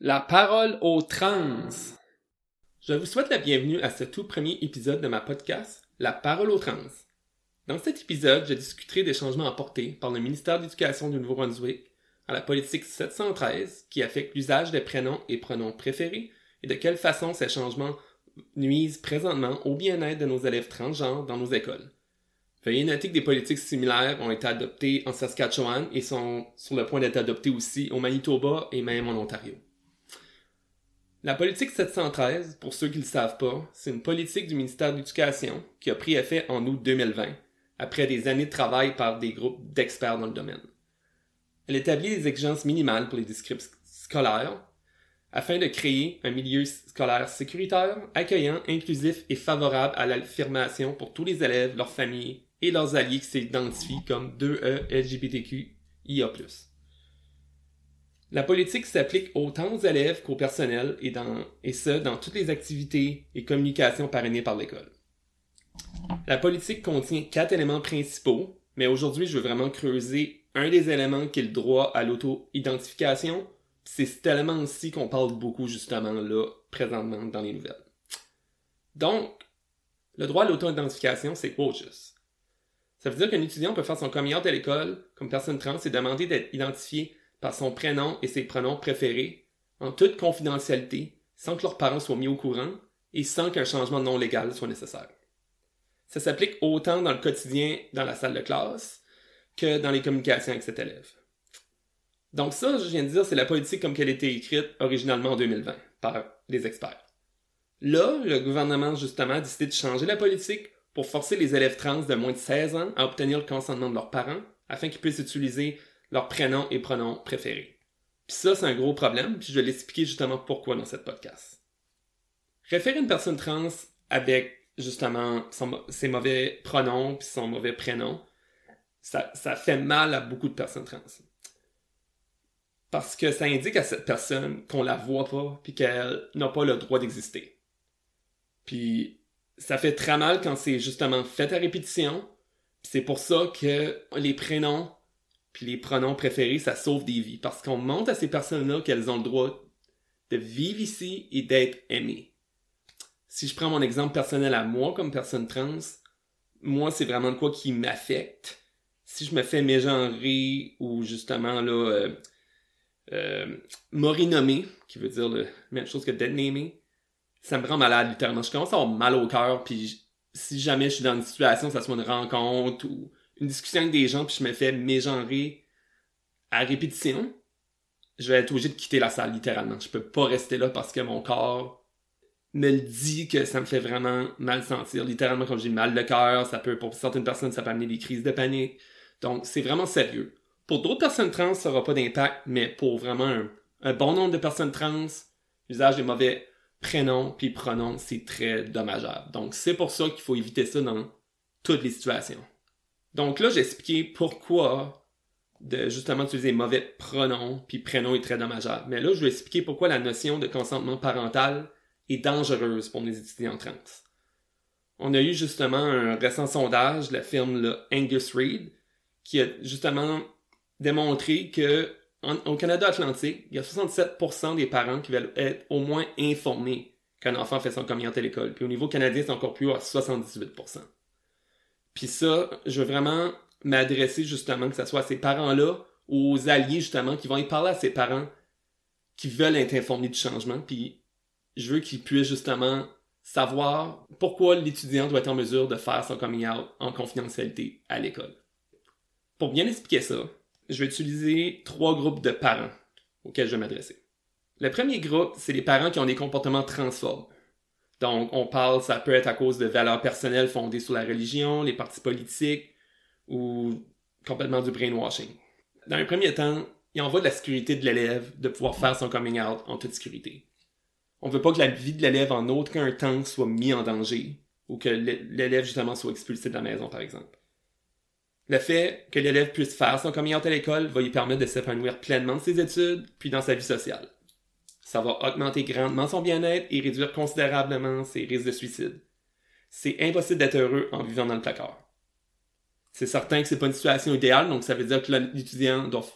La parole aux trans. Je vous souhaite la bienvenue à ce tout premier épisode de ma podcast, La parole aux trans. Dans cet épisode, je discuterai des changements apportés par le ministère de l'Éducation du Nouveau-Brunswick à la politique 713 qui affecte l'usage des prénoms et pronoms préférés et de quelle façon ces changements nuisent présentement au bien-être de nos élèves transgenres dans nos écoles. Veuillez noter que des politiques similaires ont été adoptées en Saskatchewan et sont sur le point d'être adoptées aussi au Manitoba et même en Ontario. La politique 713, pour ceux qui ne le savent pas, c'est une politique du ministère de l'Éducation qui a pris effet en août 2020, après des années de travail par des groupes d'experts dans le domaine. Elle établit des exigences minimales pour les districts scolaires afin de créer un milieu scolaire sécuritaire, accueillant, inclusif et favorable à l'affirmation pour tous les élèves, leurs familles et leurs alliés qui s'identifient comme 2E LGBTQIA+. La politique s'applique autant aux élèves qu'au personnel et, dans, ce, dans toutes les activités et communications parrainées par l'école. La politique contient quatre éléments principaux, mais aujourd'hui, je veux vraiment creuser un des éléments qui est le droit à l'auto-identification. C'est cet élément aussi qu'on parle beaucoup justement là, présentement dans les nouvelles. Donc, le droit à l'auto-identification, c'est quoi juste? Ça veut dire qu'un étudiant peut faire son coming out à l'école comme personne trans et demander d'être identifié par son prénom et ses pronoms préférés, en toute confidentialité, sans que leurs parents soient mis au courant et sans qu'un changement non légal soit nécessaire. Ça s'applique autant dans le quotidien dans la salle de classe que dans les communications avec cet élève. Donc ça, je viens de dire, c'est la politique comme qu'elle été écrite originalement en 2020 par les experts. Là, le gouvernement, justement, a décidé de changer la politique pour forcer les élèves trans de moins de 16 ans à obtenir le consentement de leurs parents afin qu'ils puissent utiliser leurs prénoms et pronoms préférés. Puis ça, c'est un gros problème, puis je vais l'expliquer justement pourquoi dans cette podcast. Référer une personne trans avec justement ses mauvais pronoms puis son mauvais prénom, ça, ça fait mal à beaucoup de personnes trans. Parce que ça indique à cette personne qu'on la voit pas puis qu'elle n'a pas le droit d'exister. Puis ça fait très mal quand c'est justement fait à répétition. C'est pour ça que les prénoms les pronoms préférés, ça sauve des vies. Parce qu'on montre à ces personnes-là qu'elles ont le droit de vivre ici et d'être aimées. Si je prends mon exemple personnel à moi comme personne trans, moi, c'est vraiment quoi qui m'affecte. Si je me fais mégenrer ou justement là, euh, euh, qui veut dire la même chose que dead ça me rend malade littéralement. Je commence à avoir mal au cœur, puis si jamais je suis dans une situation, ça soit une rencontre ou une discussion avec des gens puis je me fais mégenrer à répétition, je vais être obligé de quitter la salle littéralement. Je peux pas rester là parce que mon corps me le dit que ça me fait vraiment mal sentir. Littéralement, comme j'ai mal de cœur, ça peut, pour certaines personnes, ça peut amener des crises de panique. Donc, c'est vraiment sérieux. Pour d'autres personnes trans, ça n'aura pas d'impact, mais pour vraiment un, un, bon nombre de personnes trans, l'usage des mauvais prénoms puis pronoms, c'est très dommageable. Donc, c'est pour ça qu'il faut éviter ça dans toutes les situations. Donc là, j'ai expliqué pourquoi de justement utiliser mauvais pronoms puis prénoms est très dommageable. Mais là, je vais expliquer pourquoi la notion de consentement parental est dangereuse pour les étudiants trans. On a eu justement un récent sondage la firme Angus Reid qui a justement démontré que au Canada Atlantique, il y a 67% des parents qui veulent être au moins informés qu'un enfant fait son coming à l'école. Puis au niveau canadien, c'est encore plus haut à 78%. Puis ça, je veux vraiment m'adresser justement, que ce soit à ces parents-là aux alliés justement qui vont y parler à ces parents qui veulent être informés du changement. Puis je veux qu'ils puissent justement savoir pourquoi l'étudiant doit être en mesure de faire son coming out en confidentialité à l'école. Pour bien expliquer ça, je vais utiliser trois groupes de parents auxquels je vais m'adresser. Le premier groupe, c'est les parents qui ont des comportements transphobes. Donc, on parle, ça peut être à cause de valeurs personnelles fondées sur la religion, les partis politiques ou complètement du brainwashing. Dans un premier temps, il en va de la sécurité de l'élève de pouvoir faire son coming out en toute sécurité. On veut pas que la vie de l'élève en aucun temps soit mise en danger ou que l'élève justement soit expulsé de la maison, par exemple. Le fait que l'élève puisse faire son coming out à l'école va lui permettre de s'épanouir pleinement de ses études puis dans sa vie sociale ça va augmenter grandement son bien-être et réduire considérablement ses risques de suicide. C'est impossible d'être heureux en vivant dans le placard. C'est certain que c'est pas une situation idéale, donc ça veut dire que l'étudiant doit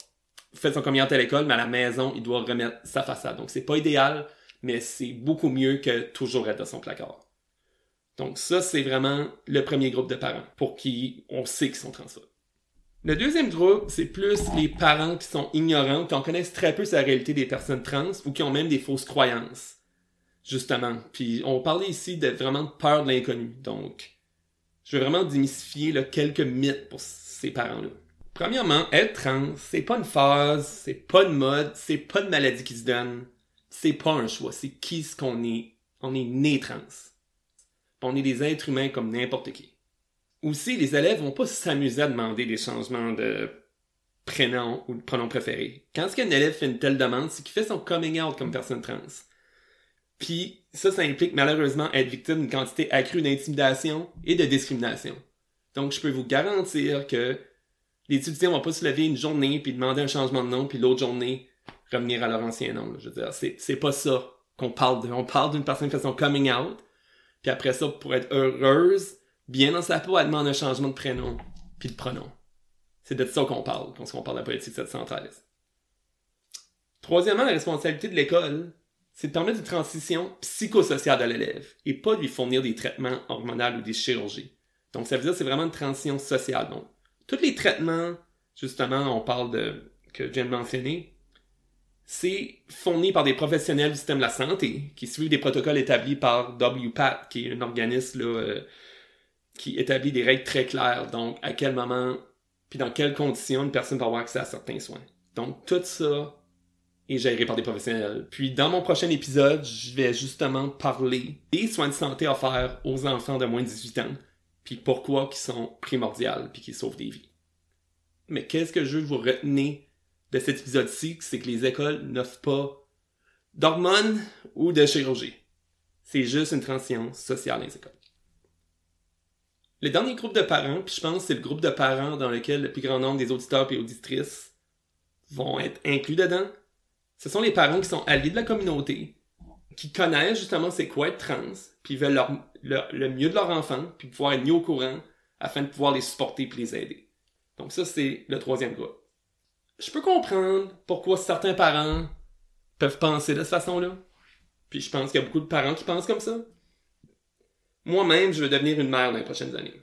fait son coming à l'école, mais à la maison, il doit remettre sa façade. Donc, c'est pas idéal, mais c'est beaucoup mieux que toujours être dans son placard. Donc, ça, c'est vraiment le premier groupe de parents pour qui on sait qu'ils sont transphobes. Le deuxième groupe, c'est plus les parents qui sont ignorants, qui en connaissent très peu sur la réalité des personnes trans ou qui ont même des fausses croyances. Justement. Puis on parlait ici de vraiment peur de l'inconnu. Donc, je veux vraiment démystifier quelques mythes pour ces parents-là. Premièrement, être trans, c'est pas une phase, c'est pas une mode, c'est pas une maladie qui se donne, c'est pas un choix, c'est qui ce qu'on est. On est né trans. On est des êtres humains comme n'importe qui. Aussi, les élèves vont pas s'amuser à demander des changements de prénom ou de pronom préféré. Quand ce qu'un élève fait une telle demande, c'est qu'il fait son coming out comme personne trans. Puis ça, ça implique malheureusement être victime d'une quantité accrue d'intimidation et de discrimination. Donc, je peux vous garantir que les étudiants vont pas se lever une journée puis demander un changement de nom puis l'autre journée revenir à leur ancien nom. Je veux dire, c'est, c'est pas ça qu'on parle de. On parle d'une personne qui fait son coming out puis après ça, pour être heureuse, bien dans sa peau, elle demande un changement de prénom puis de pronom. C'est de ça qu'on parle quand on parle de la politique 713. Troisièmement, la responsabilité de l'école, c'est de permettre une transition psychosociale de l'élève et pas de lui fournir des traitements hormonaux ou des chirurgies. Donc, ça veut dire que c'est vraiment une transition sociale. Donc, tous les traitements, justement, on parle de, que je viens de mentionner, c'est fourni par des professionnels du système de la santé qui suivent des protocoles établis par WPAT, qui est un organisme là, euh, qui établit des règles très claires. Donc, à quel moment, puis dans quelles conditions une personne peut avoir accès à certains soins. Donc, tout ça est géré par des professionnels. Puis, dans mon prochain épisode, je vais justement parler des soins de santé offerts aux enfants de moins de 18 ans, puis pourquoi ils sont primordiaux, puis qu'ils sauvent des vies. Mais qu'est-ce que je veux vous retenir de cet épisode-ci, c'est que les écoles n'offrent pas d'hormones ou de chirurgie. C'est juste une transition sociale dans les écoles. Le dernier groupe de parents, puis je pense que c'est le groupe de parents dans lequel le plus grand nombre des auditeurs et auditrices vont être inclus dedans, ce sont les parents qui sont alliés de la communauté, qui connaissent justement c'est quoi être trans, puis veulent le mieux de leur enfant, puis pouvoir être mis au courant afin de pouvoir les supporter et les aider. Donc ça, c'est le troisième groupe je peux comprendre pourquoi certains parents peuvent penser de cette façon-là. Puis je pense qu'il y a beaucoup de parents qui pensent comme ça. Moi-même, je veux devenir une mère dans les prochaines années.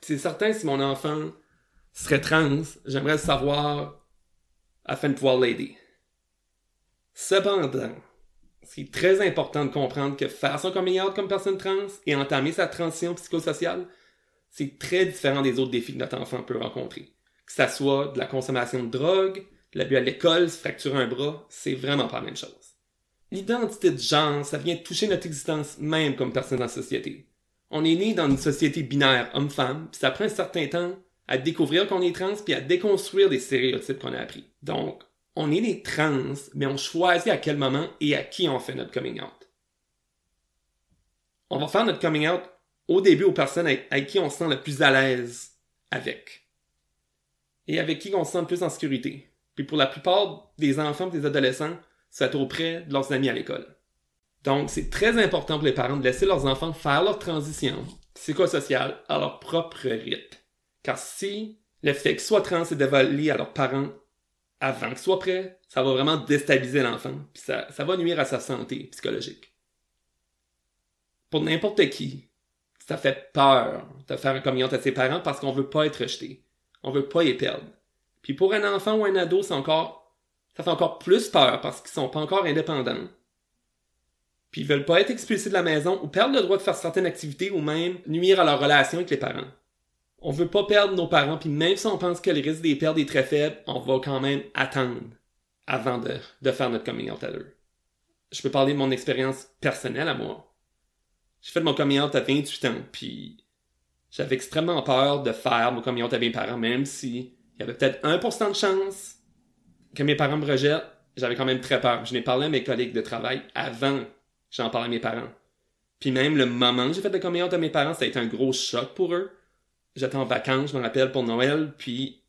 C'est certain, si mon enfant serait trans, j'aimerais le savoir afin de pouvoir l'aider. Cependant, c'est très important de comprendre que faire son coming out comme personne trans et entamer sa transition psychosociale, c'est très différent des autres défis que notre enfant peut rencontrer que ça soit de la consommation de drogue, l'abus à l'école, se fracturer un bras, c'est vraiment pas la même chose. L'identité de genre, ça vient toucher notre existence même comme personne dans la société. On est né dans une société binaire homme-femme, puis ça prend un certain temps à découvrir qu'on est trans, puis à déconstruire des stéréotypes qu'on a appris. Donc, on est des trans, mais on choisit à quel moment et à qui on fait notre coming out. On va faire notre coming out au début aux personnes avec qui on se sent le plus à l'aise avec et avec qui on se sent plus en sécurité. Puis pour la plupart des enfants et des adolescents, c'est auprès de leurs amis à l'école. Donc, c'est très important pour les parents de laisser leurs enfants faire leur transition psychosociale à leur propre rythme. Car si le fait qu'ils soient trans est dévoilé à leurs parents avant qu'ils soient prêts, ça va vraiment déstabiliser l'enfant, puis ça, va nuire à sa santé psychologique. Pour n'importe qui, ça fait peur de faire un communion à ses parents parce qu'on veut pas être rejeté. On veut pas les perdre. Puis pour un enfant ou un ado, c'est encore, ça fait encore plus peur parce qu'ils sont pas encore indépendants. Puis ils veulent pas être expulsés de la maison ou perdre le droit de faire certaines activités ou même nuire à leur relation avec les parents. On veut pas perdre nos parents, puis même si on pense que le risque des pertes est très faible, on va quand même attendre avant de, de faire notre coming out à eux. Je peux parler de mon expérience personnelle à moi. J'ai fait mon coming out à 28 ans, puis j'avais extrêmement peur de faire mon communion à mes parents, même si il y avait peut-être 1% de chance que mes parents me rejettent, j'avais quand même très peur. Je n'ai parlé à mes collègues de travail avant j'en parle à mes parents. Puis même le moment que j'ai fait la communion à mes parents, ça a été un gros choc pour eux. J'étais en vacances, je me rappelle, pour Noël, puis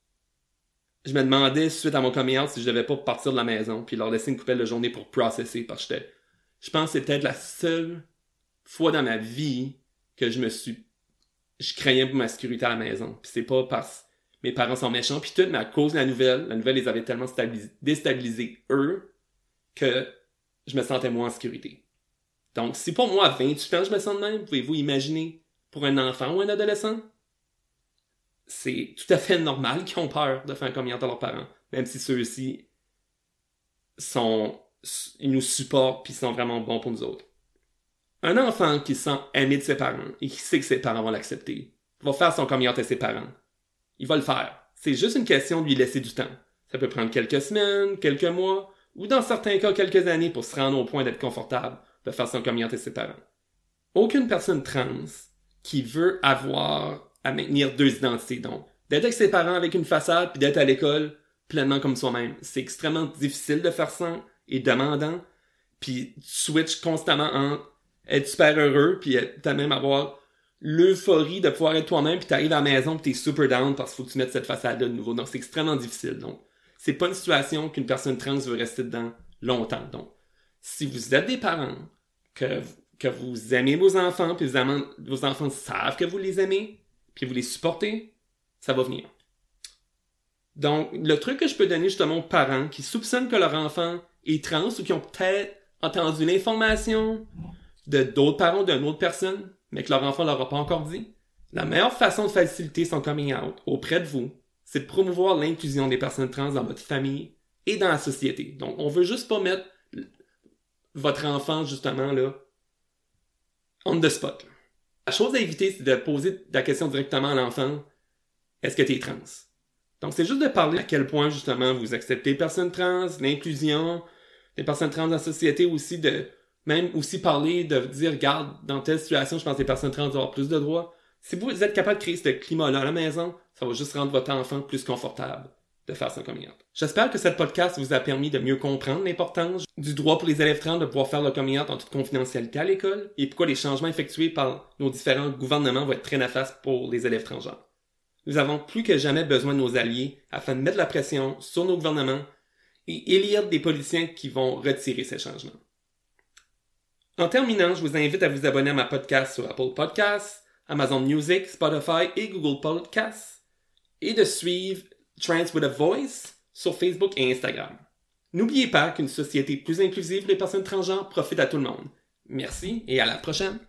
je me demandais, suite à mon coming si je devais pas partir de la maison, puis leur laisser une coupelle de journée pour processer, parce que je pense que peut-être la seule fois dans ma vie que je me suis je craignais pour ma sécurité à la maison. Puis c'est pas parce mes parents sont méchants, puis tout, mais à cause de la nouvelle, la nouvelle les avait tellement déstabilisés, eux, que je me sentais moins en sécurité. Donc, si pour moi, à 28 ans, je me sens de même, pouvez-vous imaginer pour un enfant ou un adolescent? C'est tout à fait normal qu'ils ont peur de faire coming à leurs parents, même si ceux-ci sont, ils nous supportent puis sont vraiment bons pour nous autres. Un enfant qui sent aimé de ses parents et qui sait que ses parents vont l'accepter, va faire son coming à ses parents. Il va le faire. C'est juste une question de lui laisser du temps. Ça peut prendre quelques semaines, quelques mois, ou dans certains cas quelques années pour se rendre au point d'être confortable de faire son coming ses parents. Aucune personne trans qui veut avoir à maintenir deux identités, donc d'être avec ses parents avec une façade puis d'être à l'école pleinement comme soi-même. C'est extrêmement difficile de faire ça et demandant, puis switch constamment en être super heureux puis même avoir l'euphorie de pouvoir être toi-même puis t'arrives à la maison puis t'es super down parce qu'il faut que tu mettes cette façade de nouveau. Donc c'est extrêmement difficile. Donc c'est pas une situation qu'une personne trans veut rester dedans longtemps. Donc si vous êtes des parents que, que vous aimez vos enfants puis vos enfants savent que vous les aimez puis vous les supportez, ça va venir. Donc, le truc que je peux donner justement aux parents qui soupçonnent que leur enfant est trans ou qui ont peut-être entendu l'information de d'autres parents d'une autre personne, mais que leur enfant leur a pas encore dit, la meilleure façon de faciliter son coming out auprès de vous, c'est de promouvoir l'inclusion des personnes trans dans votre famille et dans la société. Donc, on veut juste pas mettre votre enfant, justement, là, on the spot. La chose à éviter, c'est de poser la question directement à l'enfant, est-ce que tu es trans? Donc, c'est juste de parler à quel point, justement, vous acceptez les personnes trans, l'inclusion, les personnes trans dans la société aussi, de même aussi parler, de dire, regarde, dans telle situation, je pense que les personnes trans doivent avoir plus de droits. Si vous êtes capable de créer ce climat-là à la maison, ça va juste rendre votre enfant plus confortable de faire son coming out. J'espère que cette podcast vous a permis de mieux comprendre l'importance du droit pour les élèves trans de pouvoir faire le coming out en toute confidentialité à l'école et pourquoi les changements effectués par nos différents gouvernements vont être très néfastes pour les élèves transgenres. Nous avons plus que jamais besoin de nos alliés afin de mettre la pression sur nos gouvernements et élire des politiciens qui vont retirer ces changements. En terminant, je vous invite à vous abonner à ma podcast sur Apple Podcasts, Amazon Music, Spotify et Google Podcasts et de suivre Trans with a Voice sur Facebook et Instagram. N'oubliez pas qu'une société plus inclusive des personnes transgenres profite à tout le monde. Merci et à la prochaine.